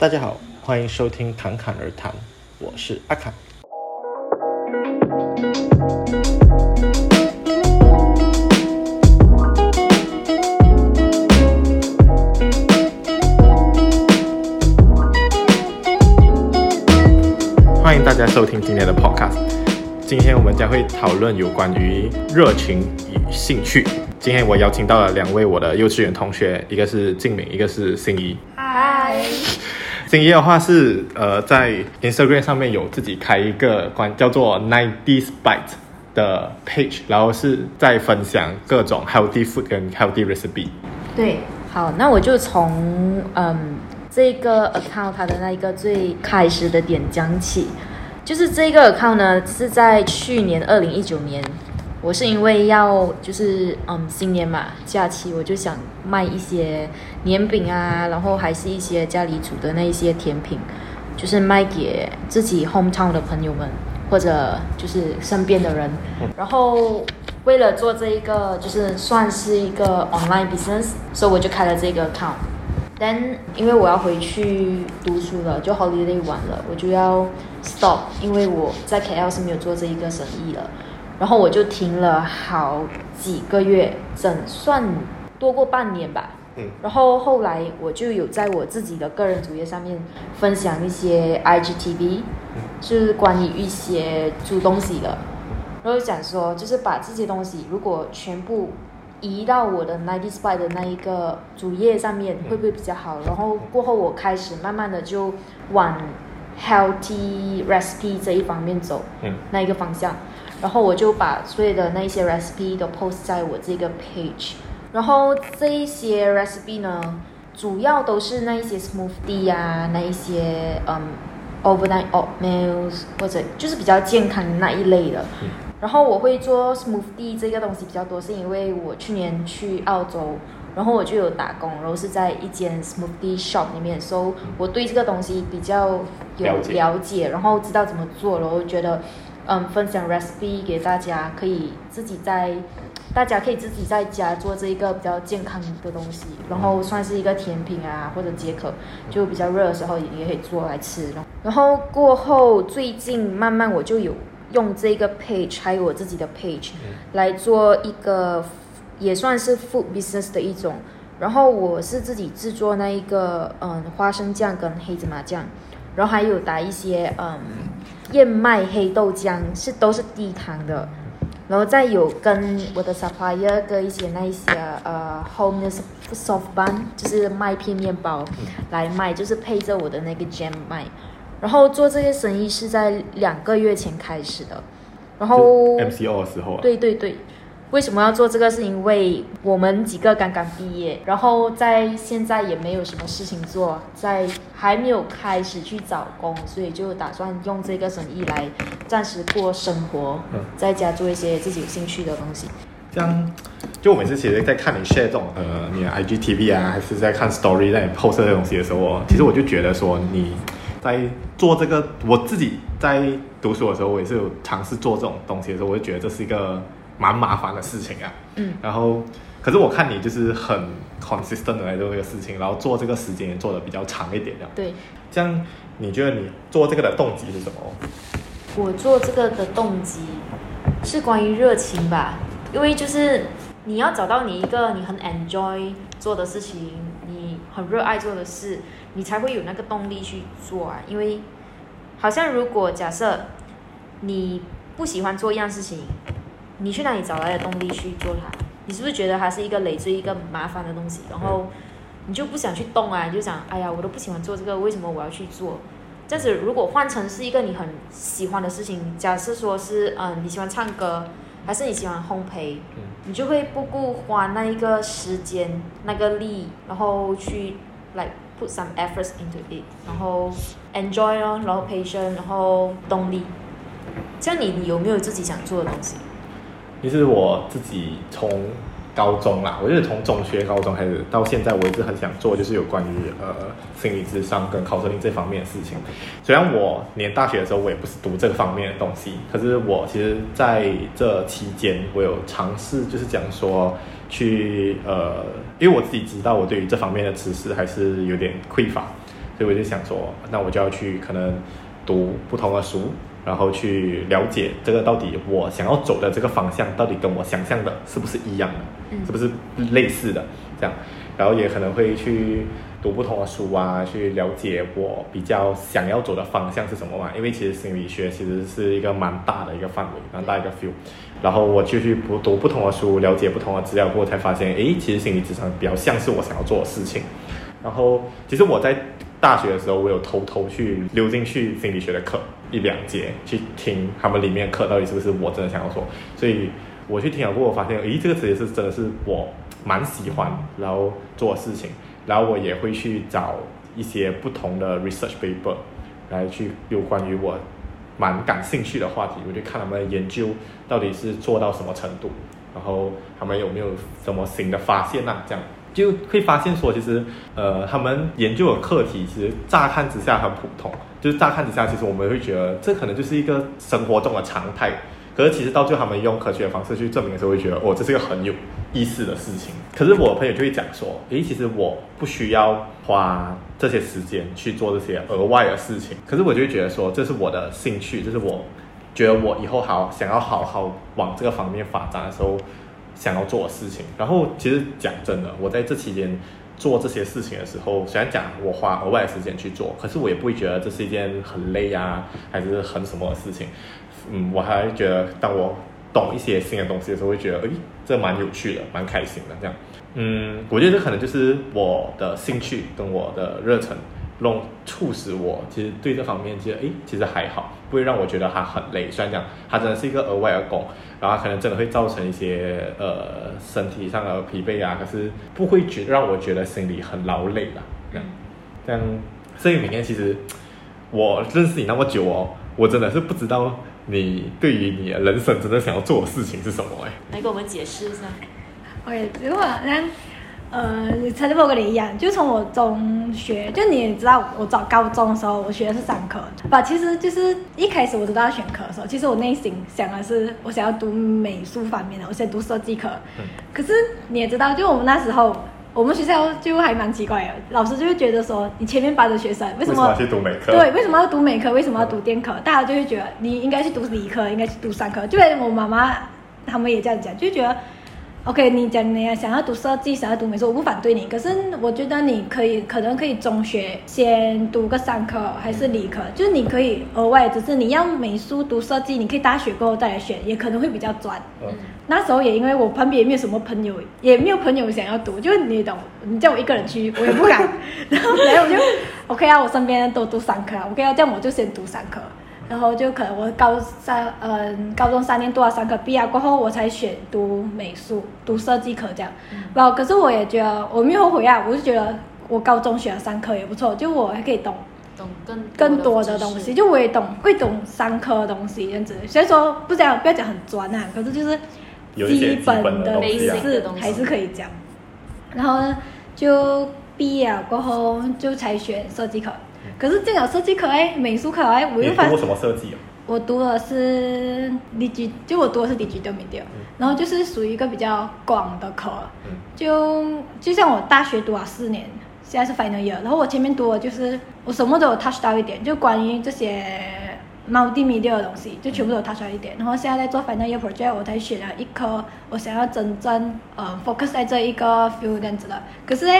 大家好，欢迎收听侃侃而谈，我是阿侃。欢迎大家收听今天的 Podcast。今天我们将会讨论有关于热情与兴趣。今天我邀请到了两位我的幼稚园同学，一个是静敏，一个是心怡。嗨。心怡的话是呃在 Instagram 上面有自己开一个关叫做 Nineties Bite 的 page，然后是在分享各种 healthy food 跟 healthy recipe。对，好，那我就从嗯。这个 account 它的那一个最开始的点讲起，就是这个 account 呢是在去年二零一九年，我是因为要就是嗯新年嘛假期，我就想卖一些年饼啊，然后还是一些家里煮的那一些甜品，就是卖给自己 hometown 的朋友们或者就是身边的人，然后为了做这一个就是算是一个 online business，所以我就开了这个 account。但因为我要回去读书了，就 holiday 完了，我就要 stop，因为我在 KL 是没有做这一个生意了，然后我就停了好几个月，整算多过半年吧。嗯。然后后来我就有在我自己的个人主页上面分享一些 IGTV，就是关于一些煮东西的，然后想说就是把这些东西如果全部。移到我的 Nineties Bite 的那一个主页上面会不会比较好？然后过后我开始慢慢的就往 healthy recipe 这一方面走，嗯，那一个方向。然后我就把所有的那一些 recipe 都 post 在我这个 page。然后这一些 recipe 呢，主要都是那一些 smoothie 啊，那一些嗯 overnight oatmeals 或者就是比较健康的那一类的。嗯然后我会做 smoothie 这个东西比较多，是因为我去年去澳洲，然后我就有打工，然后是在一间 smoothie shop 里面，所以我对这个东西比较有了解，了解，然后知道怎么做，然后觉得，嗯，分享 recipe 给大家，可以自己在，大家可以自己在家做这一个比较健康的东西，然后算是一个甜品啊，或者解渴，就比较热的时候也可以做来吃。然后过后最近慢慢我就有。用这个 page 还有我自己的 page 来做一个也算是 food business 的一种，然后我是自己制作那一个嗯花生酱跟黑芝麻酱，然后还有打一些嗯燕麦黑豆浆，是都是低糖的，然后再有跟我的 supplier 的一些那一些呃 home soft bun 就是麦片面包来卖，就是配着我的那个 jam 卖。然后做这些生意是在两个月前开始的，然后 MCO 的时候啊。对对对，为什么要做这个？是因为我们几个刚刚毕业，然后在现在也没有什么事情做，在还没有开始去找工，所以就打算用这个生意来暂时过生活，嗯，在家做一些自己有兴趣的东西。这样，就我每次其实在看你 share 这种呃你的 IGTV 啊，还是在看 Story 在你 post 这些东西的时候，其实我就觉得说你。在做这个，我自己在读书的时候，我也是有尝试做这种东西的时候，我就觉得这是一个蛮麻烦的事情啊。嗯。然后，可是我看你就是很 consistent 的来做这个事情，然后做这个时间也做的比较长一点的。对。这样，你觉得你做这个的动机是什么？我做这个的动机是关于热情吧，因为就是你要找到你一个你很 enjoy 做的事情，你很热爱做的事。你才会有那个动力去做啊，因为好像如果假设你不喜欢做一样事情，你去哪里找来的动力去做它？你是不是觉得它是一个累赘、一个麻烦的东西？然后你就不想去动啊，你就想，哎呀，我都不喜欢做这个，为什么我要去做？这样子如果换成是一个你很喜欢的事情，假设说是嗯你喜欢唱歌，还是你喜欢烘焙，你就会不顾花那一个时间、那个力，然后去来。Put some efforts into it，然后 enjoy 哦，然后 patient，然后动力。像你，你有没有自己想做的东西？其实我自己从高中啦，我就是从中学、高中开始到现在，我一直很想做，就是有关于呃心理智商跟 counseling 这方面的事情。虽然我念大学的时候，我也不是读这方面的东西，可是我其实在这期间，我有尝试，就是讲说。去呃，因为我自己知道我对于这方面的知识还是有点匮乏，所以我就想说，那我就要去可能读不同的书，然后去了解这个到底我想要走的这个方向到底跟我想象的是不是一样的，嗯、是不是类似的这样，然后也可能会去。读不同的书啊，去了解我比较想要走的方向是什么嘛？因为其实心理学其实是一个蛮大的一个范围，蛮大一个 field。然后我就去读读不同的书，了解不同的资料过后，才发现，诶，其实心理咨商比较像是我想要做的事情。然后，其实我在大学的时候，我有偷偷去溜进去心理学的课一两节，去听他们里面课到底是不是我真的想要做。所以我去听了过后，我发现，诶，这个职业是真的是我蛮喜欢然后做事情。然后我也会去找一些不同的 research paper 来去有关于我蛮感兴趣的话题，我就看他们的研究到底是做到什么程度，然后他们有没有什么新的发现啊？这样就会发现说，其实呃，他们研究的课题其实乍看之下很普通，就是乍看之下，其实我们会觉得这可能就是一个生活中的常态。可是其实到最后，他们用科学的方式去证明的时候，会觉得哦，这是一个很有意思的事情。可是我朋友就会讲说，诶，其实我不需要花这些时间去做这些额外的事情。可是我就会觉得说，这是我的兴趣，这是我觉得我以后好想要好好往这个方面发展的时候想要做的事情。然后其实讲真的，我在这期间做这些事情的时候，虽然讲我花额外的时间去做，可是我也不会觉得这是一件很累啊，还是很什么的事情。嗯，我还觉得，当我懂一些新的东西的时候，会觉得，诶，这蛮有趣的，蛮开心的。这样，嗯，我觉得这可能就是我的兴趣跟我的热忱，弄促使我其实对这方面觉得，诶，其实还好，不会让我觉得它很累。虽然讲它真的是一个额外的工，然后它可能真的会造成一些呃身体上的疲惫啊，可是不会觉让我觉得心里很劳累的。这样，这样，所以每天其实我认识你那么久哦，我真的是不知道。你对于你的人生真的想要做的事情是什么？哎，来给我们解释一下。OK，如果像呃，差不多跟你一样，就从我中学，就你也知道，我早高中的时候，我学的是商科。吧，其实就是一开始我知道要选科的时候，其实我内心想的是，我想要读美术方面的，我想读设计科。嗯。可是你也知道，就我们那时候。我们学校就还蛮奇怪的，老师就会觉得说，你前面班的学生为什么？对，为什么要读美科？为什么要读电科？大家就会觉得你应该去读理科，应该去读商科。就连我妈妈他们也这样讲，就觉得。OK，你讲你想要读设计，想要读美术，我不反对你。可是我觉得你可以，可能可以中学先读个商科还是理科，就是你可以额外，只是你要美术读设计，你可以大学过后再来选，也可能会比较专。嗯。那时候也因为我旁边也没有什么朋友，也没有朋友想要读，就是你懂，你叫我一个人去，我也不敢。然后来我就 OK 啊，我身边人都读商科，OK 啊，这样我就先读商科。然后就可能我高三，嗯、呃，高中三年读了三科，毕业过后我才选读美术，读设计科这样。然后、嗯、可是我也觉得我没有后悔啊，我就觉得我高中选了三科也不错，就我还可以懂懂更更多的东西，就我也懂会懂三科的东西这样子。所以说不讲不要讲很专啊，可是就是基本的知识还是可以讲。然后呢，就毕业过后就才选设计科。可是这种设计课哎，美术课哎，我又发读什么设计啊？我读的是 Digi，就我读的是 Digital Media，嗯、然后就是属于一个比较广的课，嗯、就就像我大学读了四年，现在是 Final Year，然后我前面读的就是我什么都有 touch 到一点，就关于这些。multimedia 的东西就全部都有 touch 到一点，然后现在在做 final year project，我才选了一科，我想要真正呃 focus 在这一个 field 这样子的。可是呢，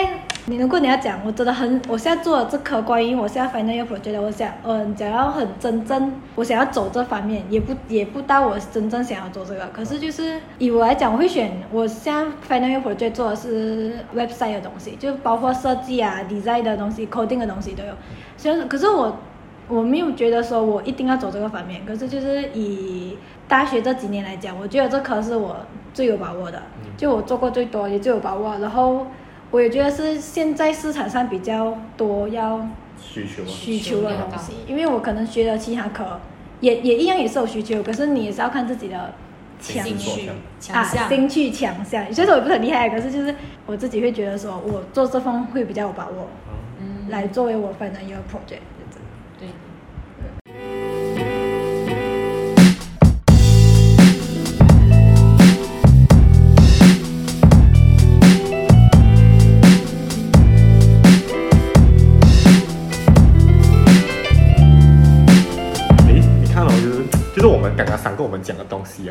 你如果你要讲，我真的很，我现在做的这科关于我现在 final year project，我想嗯，想要很真正，我想要走这方面，也不也不到我真正想要做这个。可是就是以我来讲，我会选我现在 final year project 做的是 website 的东西，就包括设计啊、design 的东西、coding 的东西都有。虽然可是我。我没有觉得说我一定要走这个方面，可是就是以大学这几年来讲，我觉得这科是我最有把握的，就我做过最多也最有把握。然后我也觉得是现在市场上比较多要需求需求的东西，因为我可能学的其他科也也一样也是有需求，可是你也是要看自己的强兴趣啊兴趣强项。所以说我也不是很厉害，可是就是我自己会觉得说我做这方会比较有把握，嗯，来作为我 final year project。刚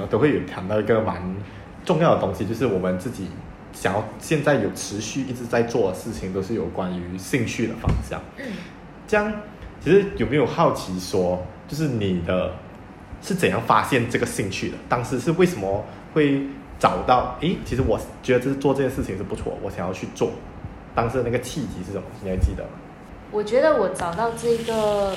都会有谈到一个蛮重要的东西，就是我们自己想要现在有持续一直在做的事情，都是有关于兴趣的方向。嗯，这样其实有没有好奇说，就是你的是怎样发现这个兴趣的？当时是为什么会找到？诶，其实我觉得这是做这件事情是不错，我想要去做。当时的那个契机是什么？你还记得吗？我觉得我找到这个。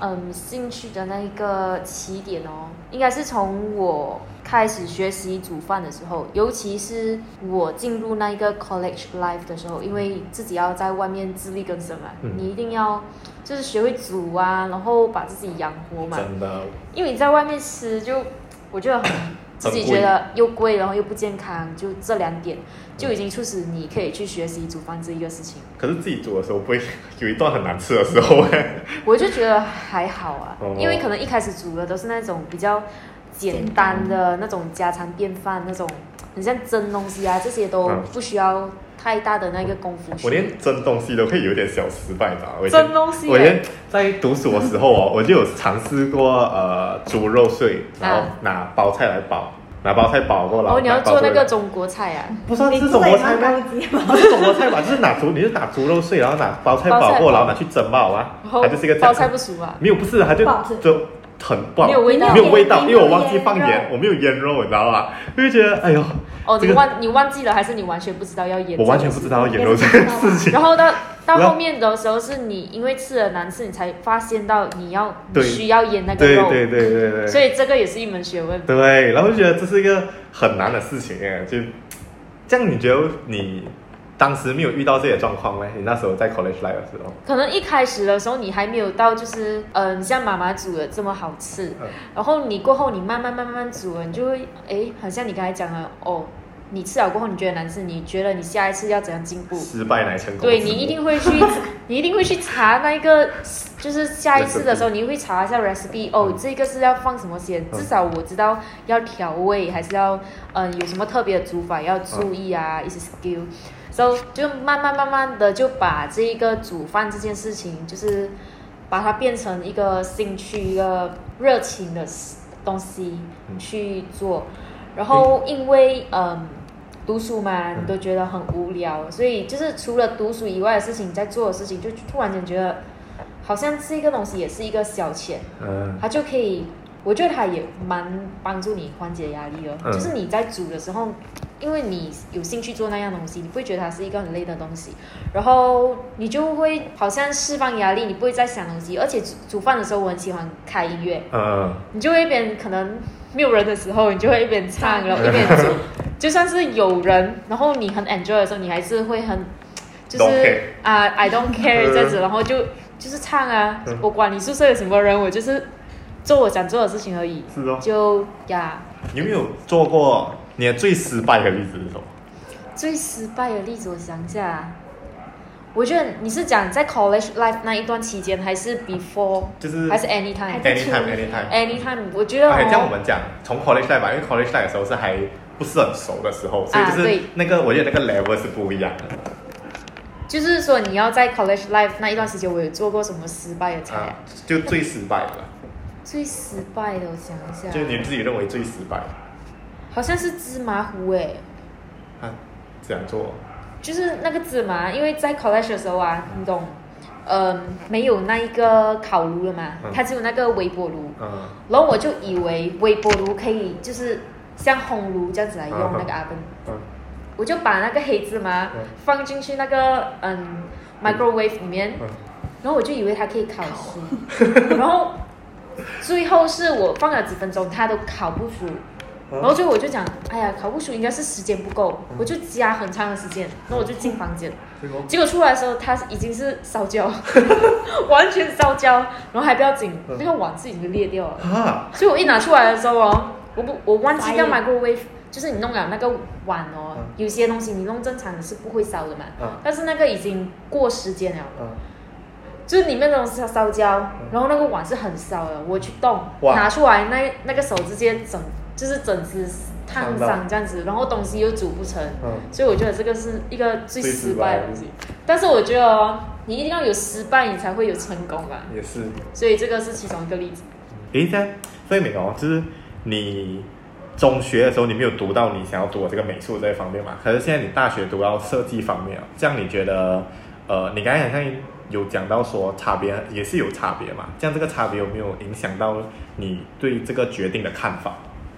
嗯，兴趣的那一个起点哦，应该是从我开始学习煮饭的时候，尤其是我进入那一个 college life 的时候，因为自己要在外面自力更生嘛，嗯、你一定要就是学会煮啊，然后把自己养活嘛。真的。因为你在外面吃就，我觉得很自己觉得又贵，然后又不健康，就这两点。就已经促使你可以去学习煮饭这一个事情。可是自己煮的时候，不会有一段很难吃的时候哎。我就觉得还好啊，哦、因为可能一开始煮的都是那种比较简单的那种家常便饭，那种很像蒸东西啊，这些都不需要太大的那个功夫。我连蒸东西都可以有点小失败的。蒸东西，我连在读书的时候哦，我就有尝试过呃猪肉碎，然后拿包菜来包。拿包菜包过来。哦，你要做那个中国菜啊？不是，是中国菜吗？不 是中国菜吧？就是拿猪，你是拿猪肉碎，然后拿包菜包过，然后拿去蒸嘛，好吧？它就是一个包菜不熟啊？没有，不是，它就就很不好，没有味道，没有味道，因为我忘记放盐，我没有腌肉，你知道吧？我就觉得，哎呦。哦，你忘你忘记了，还是你完全不知道要腌？我完全不知道要腌肉这件事情。然后到到后面的时候，是你因为吃了难吃，你才发现到你要需要腌那个肉。对对对对对。所以这个也是一门学问。对，然后就觉得这是一个很难的事情哎，就这样，你觉得你当时没有遇到这些状况吗？你那时候在 college life 的时候，可能一开始的时候你还没有到，就是嗯，像妈妈煮的这么好吃。嗯。然后你过后，你慢慢慢慢煮了，你就会哎，好像你刚才讲的哦。你吃了过后，你觉得难吃，你觉得你下一次要怎样进步？失败乃成功。对，你一定会去，你一定会去查那个，就是下一次的时候，你会查一下 recipe。哦，这个是要放什么馅？至少我知道要调味，还是要嗯、呃、有什么特别的煮法要注意啊，一些 skill。So 就慢慢慢慢的就把这一个煮饭这件事情，就是把它变成一个兴趣、一个热情的东西去做。然后因为嗯。读书嘛，你都觉得很无聊，嗯、所以就是除了读书以外的事情，在做的事情，就突然间觉得，好像这个东西也是一个消遣，嗯，它就可以，我觉得它也蛮帮助你缓解压力的。嗯、就是你在煮的时候，因为你有兴趣做那样东西，你不会觉得它是一个很累的东西，然后你就会好像释放压力，你不会再想东西。而且煮煮饭的时候，我很喜欢开音乐，嗯，你就会一边可能没有人的时候，你就会一边唱，然后一边煮。就算是有人，然后你很 enjoy 的时候，你还是会很，就是啊、uh,，I don't care 这样子，然后就就是唱啊，我管你宿舍有什么人，我就是做我想做的事情而已。是哦。就呀。你有没有做过你的最失败的例子是什么？最失败的例子，我想一下。我觉得你是讲在 college life 那一段期间，还是 before？就是还是 anytime？anytime，anytime。我觉得。可以这样我们讲，从 college life 吧，因为 college life 的时候是还。不是很熟的时候，所以就是那个，啊、我觉得那个 level 是不一样的。就是说，你要在 college life 那一段时间，我有做过什么失败的菜啊？就最失败的。最失败的，我想一下。就你自己认为最失败的。好像是芝麻糊诶。啊，这样做？就是那个芝麻，因为在 college 的时候啊，你懂，嗯、呃，没有那一个烤炉了嘛，嗯、它只有那个微波炉。嗯。然后我就以为微波炉可以，就是。像烘炉这样子来用那个 oven，、uh huh. uh huh. 我就把那个黑芝麻放进去那个嗯 microwave 里面，uh. 然后我就以为它可以烤熟，然后最后是我放了几分钟，它都烤不熟，然后最后我就讲，哎呀，烤不熟应该是时间不够，我就加很长的时间，然后我就进房间，结果出来的时候它已经是烧焦，完全烧焦，然后还不要紧，那个碗是已经裂掉了，uh. 所以我一拿出来的时候哦。我不，我忘记要 microwave，就是你弄了那个碗哦，嗯、有些东西你弄正常的是不会烧的嘛，嗯、但是那个已经过时间了，嗯、就是里面那种烧烧焦，嗯、然后那个碗是很烧的，我去动拿出来，那那个手直接整，就是整只烫伤这样子，然后东西又煮不成，嗯、所以我觉得这个是一个最失败的东西。但是我觉得哦，你一定要有失败，你才会有成功吧？也是，所以这个是其中一个例子。诶，在所以没有，就是。你中学的时候你没有读到你想要读的这个美术这一方面嘛？可是现在你大学读到设计方面，这样你觉得，呃，你刚才好像有讲到说差别也是有差别嘛？这样这个差别有没有影响到你对这个决定的看法？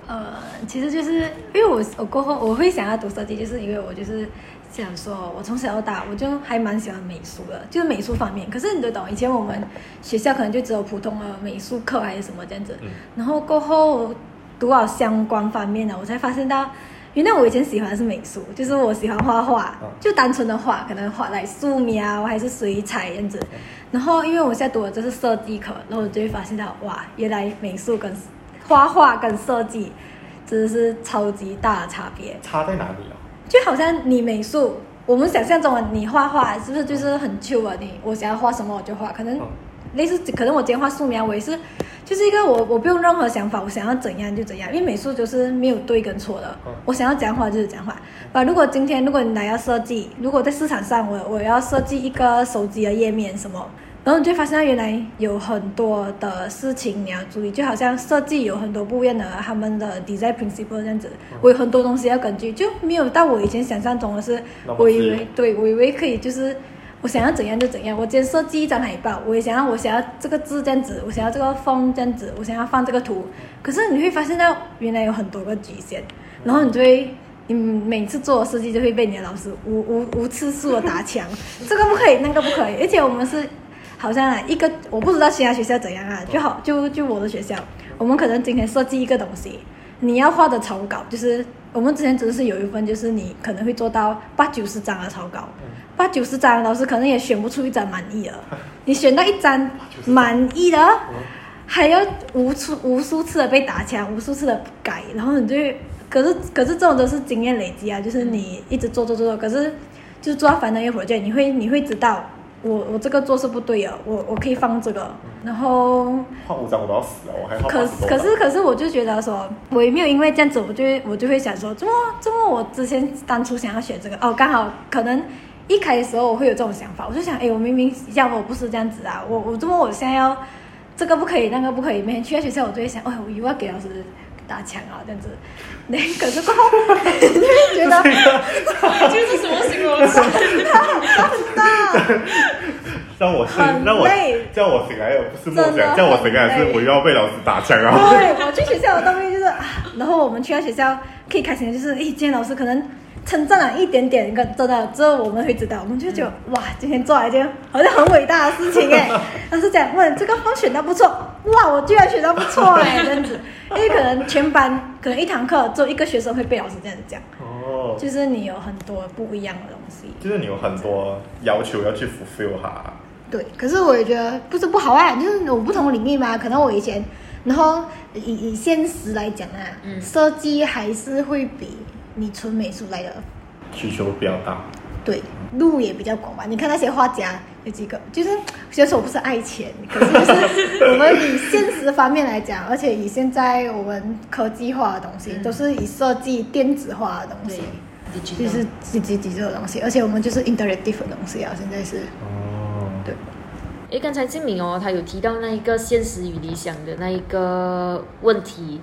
呃，其实就是因为我我过后我会想要读设计，就是因为我就是。想说，我从小到大我就还蛮喜欢美术的，就是美术方面。可是你都懂，以前我们学校可能就只有普通的美术课还是什么这样子。然后过后读到相关方面的，我才发现到，原来我以前喜欢的是美术，就是我喜欢画画，就单纯的画，可能画来素描还是水彩这样子。然后因为我现在读的就是设计课，然后我就会发现到，哇，原来美术跟画画跟设计真的是超级大的差别。差在哪里啊？就好像你美术，我们想象中的你画画是不是就是很 chill 啊？你我想要画什么我就画，可能类似，可能我今天画素描，我也是就是一个我我不用任何想法，我想要怎样就怎样，因为美术就是没有对跟错的，我想要讲话就是怎样画。把如果今天如果你来要设计，如果在市场上我我要设计一个手机的页面什么。然后你就发现，原来有很多的事情你要注意，就好像设计有很多不一样的他们的 design principle 这样子，我有很多东西要根据，就没有到我以前想象中的是，我以为对，我以为可以就是我想要怎样就怎样。我今天设计一张海报，我也想要我想要这个字这样子，我想要这个风这样子，我想要放这个图。可是你会发现到原来有很多个局限，然后你就会你每次做设计就会被你的老师无无无次数的打枪，这个不可以，那个不可以，而且我们是。好像啊，一个我不知道其他学校怎样啊，就好就就我的学校，我们可能今天设计一个东西，你要画的草稿，就是我们之前只是有一份，就是你可能会做到八九十张的草稿，八九十张老师可能也选不出一张满意的，你选到一张满意的，还要无数无数次的被打枪，无数次的改，然后你就，可是可是这种都是经验累积啊，就是你一直做做做做，可是就是做到反正一会儿就你会你会知道。我我这个做是不对的，我我可以放这个，然后画五张我都要死了，我还可可是可是我就觉得说，我也没有因为这样子，我就我就会想说，怎么怎么我之前当初想要选这个？哦，刚好可能一开始的时候我会有这种想法，我就想，哎，我明明要我不是这样子啊，我我怎么我现在要这个不可以，那个不可以，每天去到学校我就会想，哎，我又要给老师打枪啊，这样子，那可是过后 就觉得这是什么形容词？他 很大。让我醒，让我叫我醒来，不是梦想，叫我醒来是我又要被老师打枪啊！对，我去学校的东西就是啊，然后我们去到学校可以开心的就是，哎，今天老师可能称赞了一点点，跟真的之后我们会知道，我们就觉得哇，今天做了一件好像很伟大的事情哎。老师讲，问这个方选的不错，哇，我居然选的不错哎，这样子，因为可能全班可能一堂课只有一个学生会被老师这样子讲。哦，就是你有很多不一样的东西，就是你有很多要求要去 fulfill 哈。对，可是我也觉得不是不好啊，就是有不同领域嘛。可能我以前，然后以以现实来讲啊，嗯、设计还是会比你纯美术来的需求比较大。对，路也比较广吧。你看那些画家有几个，就是虽然说我不是爱钱，可是就是 我们以现实方面来讲，而且以现在我们科技化的东西，嗯、都是以设计电子化的东西，对就是自己自己这个东西，而且我们就是 interactive 的东西啊，现在是哦，对。诶，刚才静敏哦，他有提到那一个现实与理想的那一个问题。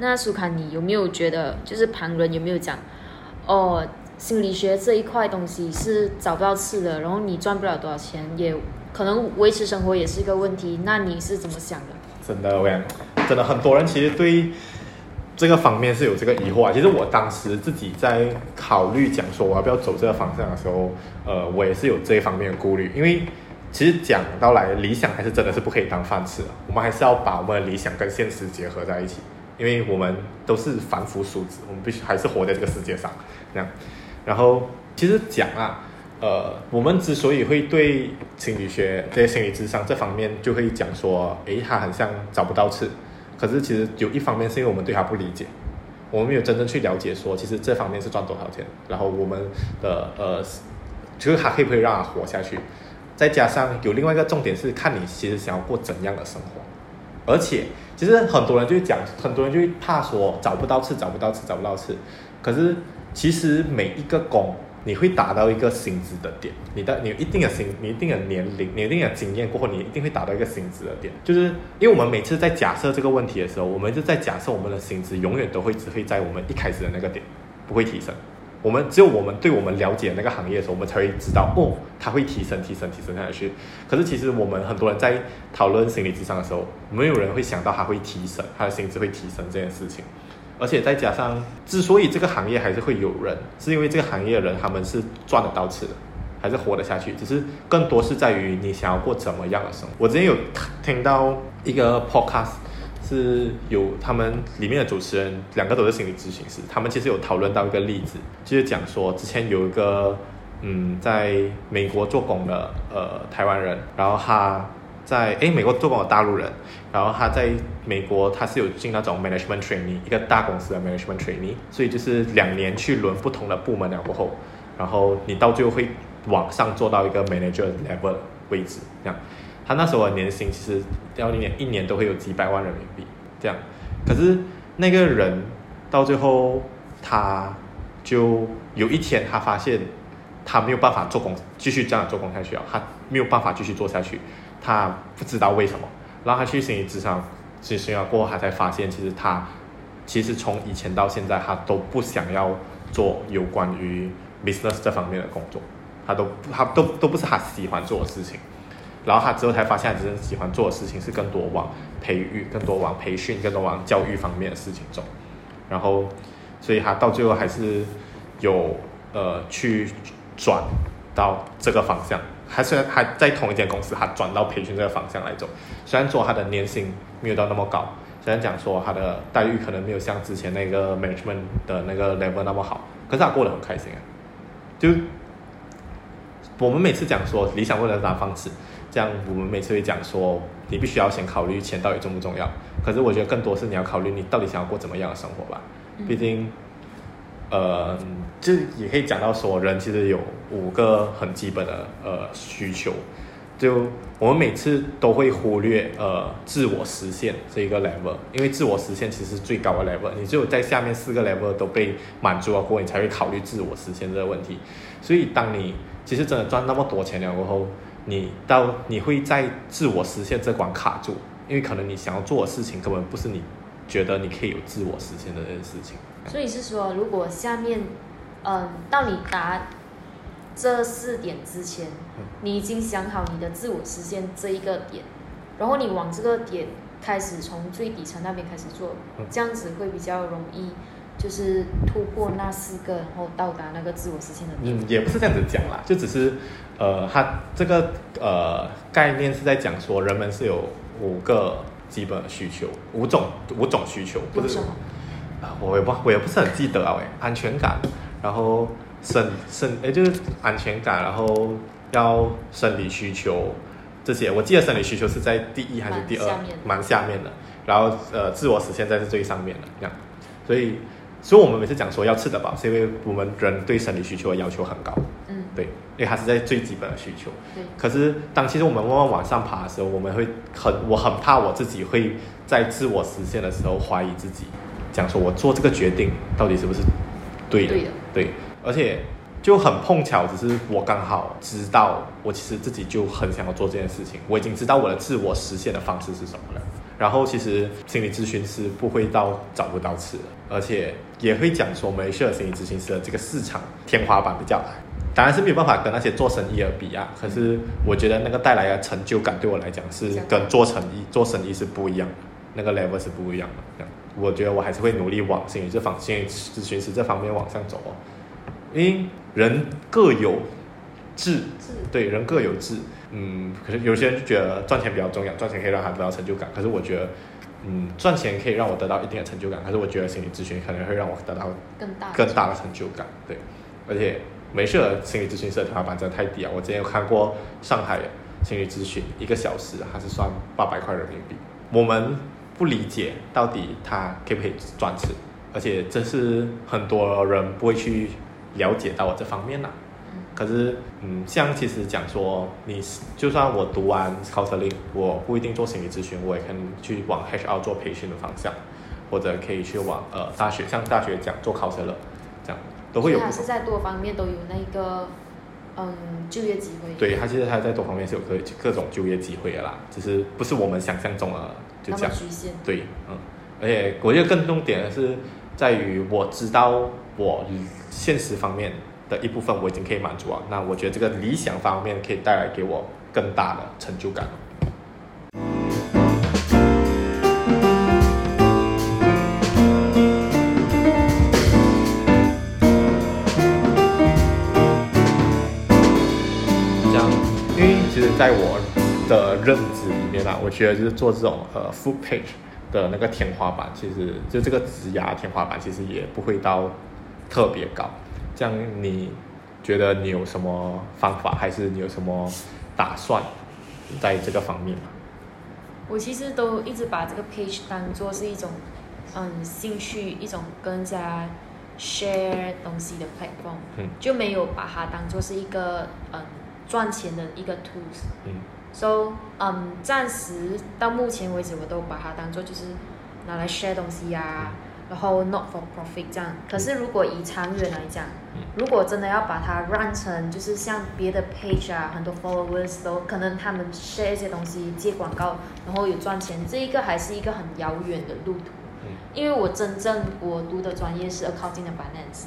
那苏卡，你有没有觉得，就是旁人有没有讲，哦，心理学这一块东西是找不到吃的，然后你赚不了多少钱，也可能维持生活也是一个问题。那你是怎么想的？真的，我讲，真的很多人其实对这个方面是有这个疑惑啊。其实我当时自己在考虑讲说我要不要走这个方向的时候，呃，我也是有这一方面的顾虑，因为。其实讲到来，理想还是真的是不可以当饭吃的。我们还是要把我们的理想跟现实结合在一起，因为我们都是凡夫俗子，我们必须还是活在这个世界上。这样，然后其实讲啊，呃，我们之所以会对心理学、这些心理智商这方面就会讲说，诶，他很像找不到刺。可是其实有一方面是因为我们对他不理解，我们没有真正去了解说，其实这方面是赚多少钱，然后我们的呃，就是他可以不可以让他活下去。再加上有另外一个重点是看你其实想要过怎样的生活，而且其实很多人就讲，很多人就怕说找不到刺，找不到刺，找不到刺。可是其实每一个工你会达到一个薪资的点，你的你一定的薪，你一定的年龄，你一定的经验过后，你一定会达到一个薪资的点。就是因为我们每次在假设这个问题的时候，我们就在假设我们的薪资永远都会只会在我们一开始的那个点，不会提升。我们只有我们对我们了解那个行业的时候，我们才会知道哦，它会提升、提升、提升下去。可是其实我们很多人在讨论心理智商的时候，没有人会想到它会提升，它的薪资会提升这件事情。而且再加上，之所以这个行业还是会有人，是因为这个行业的人他们是赚得到吃的，还是活得下去。只是更多是在于你想要过怎么样的生活。我之前有听到一个 podcast。是有他们里面的主持人，两个都是心理咨询师，他们其实有讨论到一个例子，就是讲说之前有一个嗯在美国做工的呃台湾人，然后他在诶美国做工的大陆人，然后他在美国他是有进那种 management training 一个大公司的 management training，所以就是两年去轮不同的部门了过后，然后你到最后会往上做到一个 manager level 位置这样。他那时候的年薪其实要一年一年都会有几百万人民币这样，可是那个人到最后他就有一天他发现他没有办法做工继续这样做工下去啊，他没有办法继续做下去，他不知道为什么，然后他去心理咨商，咨询了过后他才发现其实他其实从以前到现在他都不想要做有关于 business 这方面的工作，他都他都都不是他喜欢做的事情。然后他之后才发现，他真正喜欢做的事情是更多往培育、更多往培训、更多往教育方面的事情走。然后，所以他到最后还是有呃去转到这个方向，还是还在同一间公司，他转到培训这个方向来走。虽然说他的年薪没有到那么高，虽然讲说他的待遇可能没有像之前那个 management 的那个 level 那么好，可是他过得很开心啊。就我们每次讲说理想未来的方式。这样，我们每次会讲说，你必须要先考虑钱到底重不重要。可是我觉得更多是你要考虑你到底想要过怎么样的生活吧。毕竟，呃，就也可以讲到说，人其实有五个很基本的呃需求。就我们每次都会忽略呃自我实现这一个 level，因为自我实现其实是最高的 level。你只有在下面四个 level 都被满足了过后，你才会考虑自我实现这个问题。所以，当你其实真的赚那么多钱了过后，你到你会在自我实现这关卡住，因为可能你想要做的事情根本不是你觉得你可以有自我实现的这件事情。所以是说，如果下面，嗯，到你答这四点之前，你已经想好你的自我实现这一个点，然后你往这个点开始从最底层那边开始做，这样子会比较容易。就是突破那四个，然后到达那个自我实现的。嗯，也不是这样子讲啦，就只是，呃，它这个呃概念是在讲说，人们是有五个基本需求，五种五种需求，不是？啊，我也不我也不是很记得啊，喂，安全感，然后生生哎，就是安全感，然后要生理需求这些，我记得生理需求是在第一还是第二？蛮下面的，然后呃，自我实现在是最上面的，这样，所以。所以，我们每次讲说要吃得饱，是因为我们人对生理需求的要求很高。嗯，对，因为它是在最基本的需求。对。可是，当其实我们慢慢往上爬的时候，我们会很，我很怕我自己会在自我实现的时候怀疑自己，讲说我做这个决定到底是不是对的？对的。对。而且就很碰巧，只是我刚好知道，我其实自己就很想要做这件事情。我已经知道我的自我实现的方式是什么了。然后，其实心理咨询师不会到找不到吃的，而且也会讲说，马来西亚心理咨询师的这个市场天花板比较矮，当然是没有办法跟那些做生意而比啊。可是，我觉得那个带来的成就感对我来讲是跟做生意做生意是不一样的，那个 level 是不一样的。我觉得我还是会努力往心理这方心理咨询师这方面往上走哦，因为人各有志，对，人各有志。嗯，可是有些人就觉得赚钱比较重要，赚钱可以让他得到成就感。可是我觉得，嗯，赚钱可以让我得到一定的成就感。可是我觉得心理咨询可能会让我得到更大更大的成就感。对，而且没事的心理咨询师的天花板真的太低啊！我之前有看过上海心理咨询一个小时还是算八百块人民币。我们不理解到底他可不可以赚钱，而且这是很多人不会去了解到我这方面呐、啊。可是，嗯，像其实讲说，你就算我读完 counseling，我不一定做心理咨询，我也可以去往 HR 做培训的方向，或者可以去往呃大学，像大学讲做 counselor 这样，都会有。还是在多方面都有那个嗯就业机会。对，他其实他在多方面是有各各种就业机会的啦，只是不是我们想象中的就这样。局限。对，嗯，而且我觉得更重点的是在于我知道我现实方面的一部分我已经可以满足了，那我觉得这个理想方面可以带来给我更大的成就感。因为其实在我的认知里面啊，我觉得就是做这种呃 food page 的那个天花板，其实就这个职涯天花板其实也不会到特别高。这样你觉得你有什么方法，还是你有什么打算在这个方面吗？我其实都一直把这个 page 当做是一种嗯兴趣，一种跟人家 share 东西的 platform，嗯，就没有把它当做是一个嗯。赚钱的一个 tools，嗯，so，嗯，暂时到目前为止，我都把它当做就是拿来 share 东西呀、啊，然后 not for profit 这样。可是如果以长远来讲，如果真的要把它 run 成就是像别的 page 啊，很多 followers 都可能他们 share 一些东西接广告，然后有赚钱，这一个还是一个很遥远的路途。因为我真正我读的专业是 accounting and finance。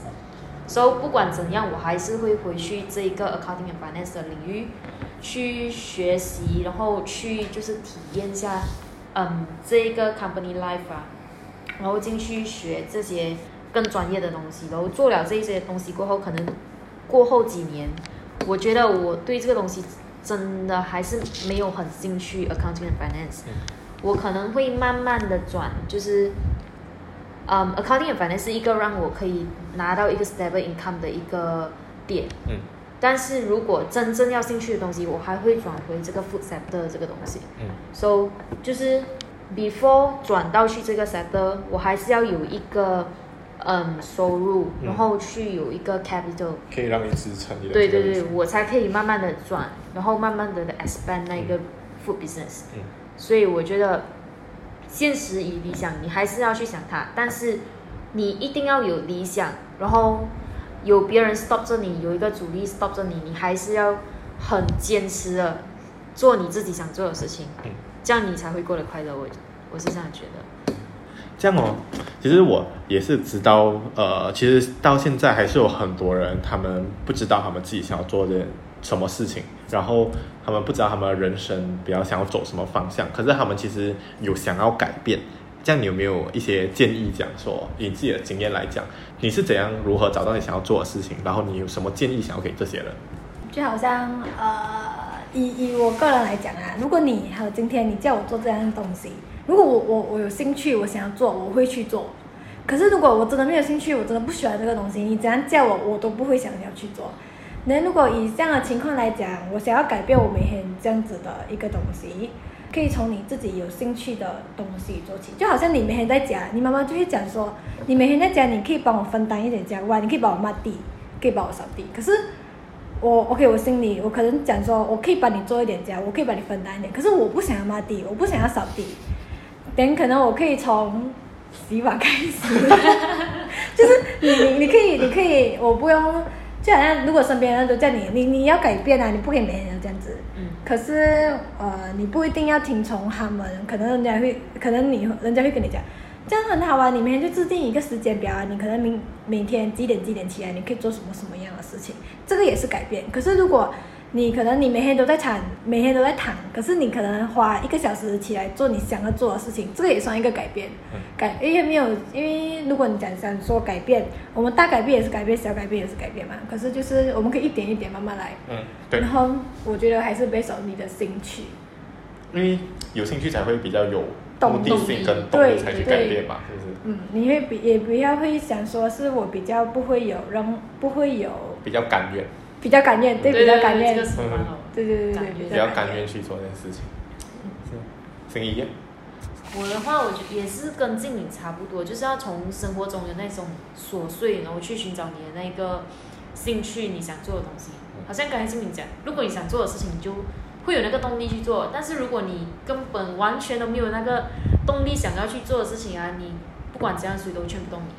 所以不管怎样，我还是会回去这一个 accounting and finance 的领域去学习，然后去就是体验一下，嗯，这一个 company life 啊，然后进去学这些更专业的东西，然后做了这些东西过后，可能过后几年，我觉得我对这个东西真的还是没有很兴趣 accounting and finance，我可能会慢慢的转，就是。嗯、um,，accounting and finance 是一个让我可以拿到一个 stable income 的一个点。嗯。但是如果真正要兴趣的东西，我还会转回这个 food sector 这个东西。嗯。So 就是 before 转到去这个 sector，我还是要有一个嗯收入，然后去有一个 capital，可以让你支撑你的。对对对，我才可以慢慢的转，然后慢慢的 expand 那个 food business。嗯。所以我觉得。现实与理想，你还是要去想它，但是你一定要有理想，然后有别人 stop 着你，有一个阻力 stop 着你，你还是要很坚持的做你自己想做的事情，这样你才会过得快乐。我我是这样觉得。这样哦，其实我也是知道，呃，其实到现在还是有很多人，他们不知道他们自己想要做点什么事情，然后他们不知道他们人生比较想要走什么方向，可是他们其实有想要改变。这样你有没有一些建议讲说，以自己的经验来讲，你是怎样如何找到你想要做的事情？然后你有什么建议想要给这些人？就好像呃，以以我个人来讲啊，如果你还有今天你叫我做这样的东西，如果我我我有兴趣，我想要做，我会去做。可是如果我真的没有兴趣，我真的不喜欢这个东西，你怎样叫我，我都不会想要去做。那如果以这样的情况来讲，我想要改变我每天这样子的一个东西，可以从你自己有兴趣的东西做起。就好像你每天在家，你妈妈就会讲说，你每天在家，你可以帮我分担一点家务，你可以帮我抹地，可以帮我扫地。可是我，OK，我心里我可能讲说，我可以帮你做一点家，我可以帮你分担一点。可是我不想要抹地，我不想要扫地。等可能我可以从洗碗开始，就是你你你可以你可以，我不用。就好像如果身边人都叫你，你你要改变啊，你不可以每天都这样子。嗯。可是呃，你不一定要听从他们，可能人家会，可能你人家会跟你讲，这样很好啊，你每天就制定一个时间表啊，你可能明每天几点几点起来，你可以做什么什么样的事情，这个也是改变。可是如果你可能你每天都在躺，每天都在躺，可是你可能花一个小时起来做你想要做的事情，这个也算一个改变。嗯、改，因为没有，因为如果你讲想说改变，我们大改变也是改变，小改变也是改变嘛。可是就是我们可以一点一点慢慢来。嗯，对。然后我觉得还是 based on 你的兴趣，因为有兴趣才会比较有目的性跟动力才去改变嘛，是不是？嗯，你会比也比较会想说是我比较不会有人不会有比较甘愿。比较甘愿，对，比较甘愿，对对对对，比较甘愿去做这件事情。是，声音。我的话，我觉得也是跟静敏差不多，就是要从生活中的那种琐碎，然后去寻找你的那个兴趣，你想做的东西。好像刚才静敏讲，如果你想做的事情，你就会有那个动力去做；但是如果你根本完全都没有那个动力想要去做的事情啊，你不管怎样，谁都劝不动你。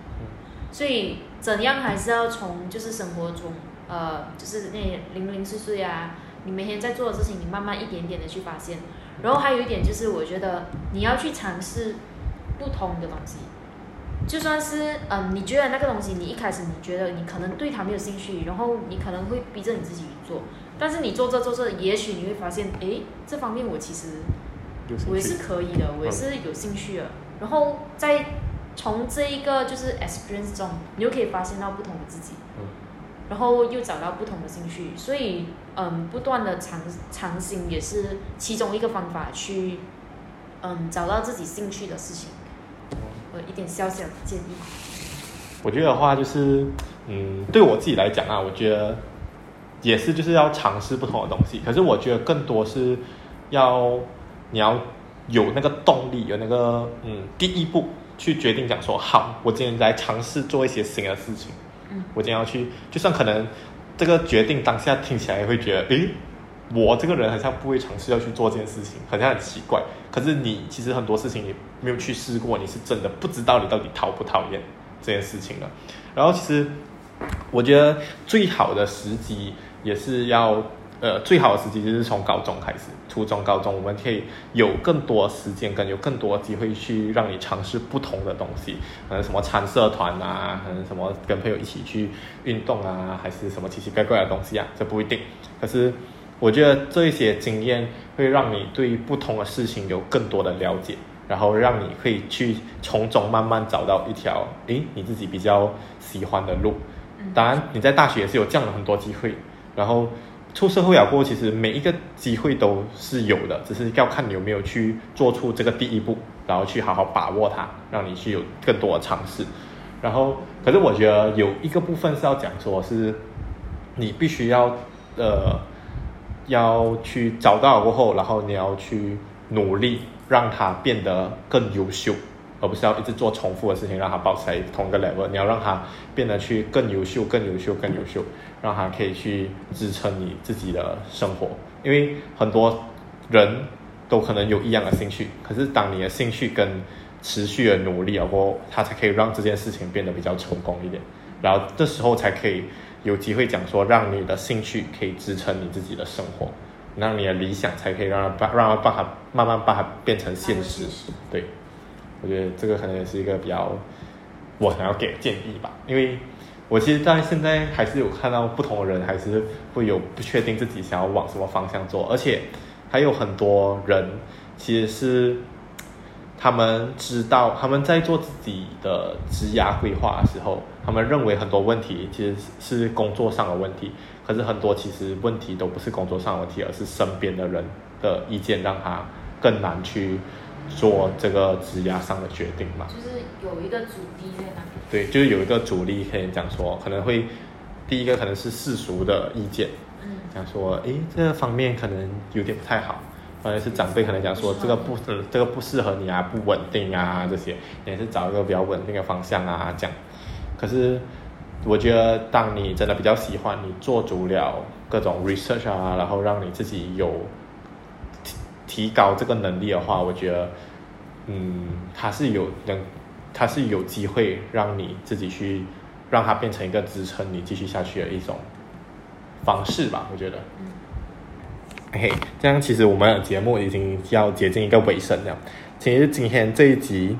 所以。怎样还是要从就是生活中，呃，就是那些零零碎碎啊，你每天在做的事情，你慢慢一点点的去发现。然后还有一点就是，我觉得你要去尝试不同的东西，就算是嗯，你觉得那个东西你一开始你觉得你可能对它没有兴趣，然后你可能会逼着你自己去做，但是你做这做这，也许你会发现，诶，这方面我其实我也是可以的，我也是有兴趣的。然后在从这一个就是 experience 中，你又可以发现到不同的自己，然后又找到不同的兴趣，所以。嗯，不断的尝尝新也是其中一个方法，去嗯找到自己兴趣的事情。我一点小小的建议。我觉得的话就是，嗯，对我自己来讲啊，我觉得也是就是要尝试不同的东西。可是我觉得更多是要你要有那个动力，有那个嗯第一步去决定讲说，好，我今天来尝试做一些新的事情。嗯，我今天要去，就算可能。这个决定当下听起来会觉得，诶，我这个人好像不会尝试要去做这件事情，好像很奇怪。可是你其实很多事情你没有去试过，你是真的不知道你到底讨不讨厌这件事情了。然后其实我觉得最好的时机也是要。呃，最好的时机就是从高中开始，初中、高中，我们可以有更多时间，跟有更多机会去让你尝试不同的东西，可能什么参社团啊，可能什么跟朋友一起去运动啊，还是什么奇奇怪怪的东西啊，这不一定。可是我觉得这一些经验会让你对不同的事情有更多的了解，然后让你可以去从中慢慢找到一条，诶，你自己比较喜欢的路。当然，你在大学也是有这样的很多机会，然后。出社会了过，其实每一个机会都是有的，只是要看你有没有去做出这个第一步，然后去好好把握它，让你去有更多的尝试。然后，可是我觉得有一个部分是要讲说，是你必须要呃要去找到过后，然后你要去努力让它变得更优秀。而不是要一直做重复的事情，让他保持在同一个 level。你要让他变得去更优秀、更优秀、更优秀，让他可以去支撑你自己的生活。因为很多人都可能有一样的兴趣，可是当你的兴趣跟持续的努力，然后他才可以让这件事情变得比较成功一点。然后这时候才可以有机会讲说，让你的兴趣可以支撑你自己的生活，让你的理想才可以让他把让他把它慢慢把它变成现实。对。我觉得这个可能也是一个比较我想要给的建议吧，因 为我其实在现在还是有看到不同的人还是会有不确定自己想要往什么方向做，而且还有很多人其实是他们知道他们在做自己的职涯规划的时候，他们认为很多问题其实是工作上的问题，可是很多其实问题都不是工作上的问题，而是身边的人的意见让他更难去。做这个职涯上的决定嘛，就是有一个阻力在那里。对，就是有一个阻力，可以讲说，可能会第一个可能是世俗的意见，嗯，讲说，诶，这个方面可能有点不太好，或者是长辈可能讲说，这个不，这个不适合你啊，不稳定啊，这些，你还是找一个比较稳定的方向啊，这样。可是，我觉得当你真的比较喜欢，你做足了各种 research 啊，然后让你自己有。提高这个能力的话，我觉得，嗯，它是有能，它是有机会让你自己去，让它变成一个支撑你继续下去的一种方式吧。我觉得，嗯，OK，这样其实我们的节目已经要接近一个尾声了。其实今天这一集，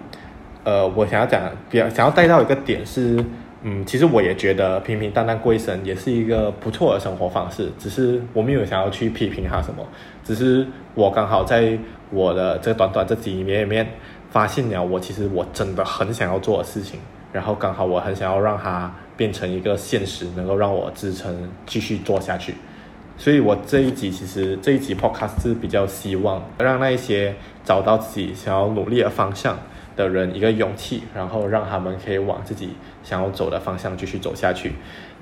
呃，我想要讲，比较想要带到一个点是。嗯，其实我也觉得平平淡淡过一生也是一个不错的生活方式，只是我没有想要去批评他什么，只是我刚好在我的这短短这几年里面发现了我其实我真的很想要做的事情，然后刚好我很想要让它变成一个现实，能够让我支撑继续做下去，所以我这一集其实这一集 podcast 是比较希望让那一些找到自己想要努力的方向的人一个勇气，然后让他们可以往自己想要走的方向继续走下去。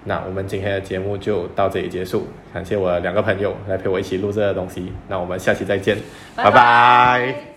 那我们今天的节目就到这里结束，感谢我的两个朋友来陪我一起录这个东西。那我们下期再见，拜拜。拜拜。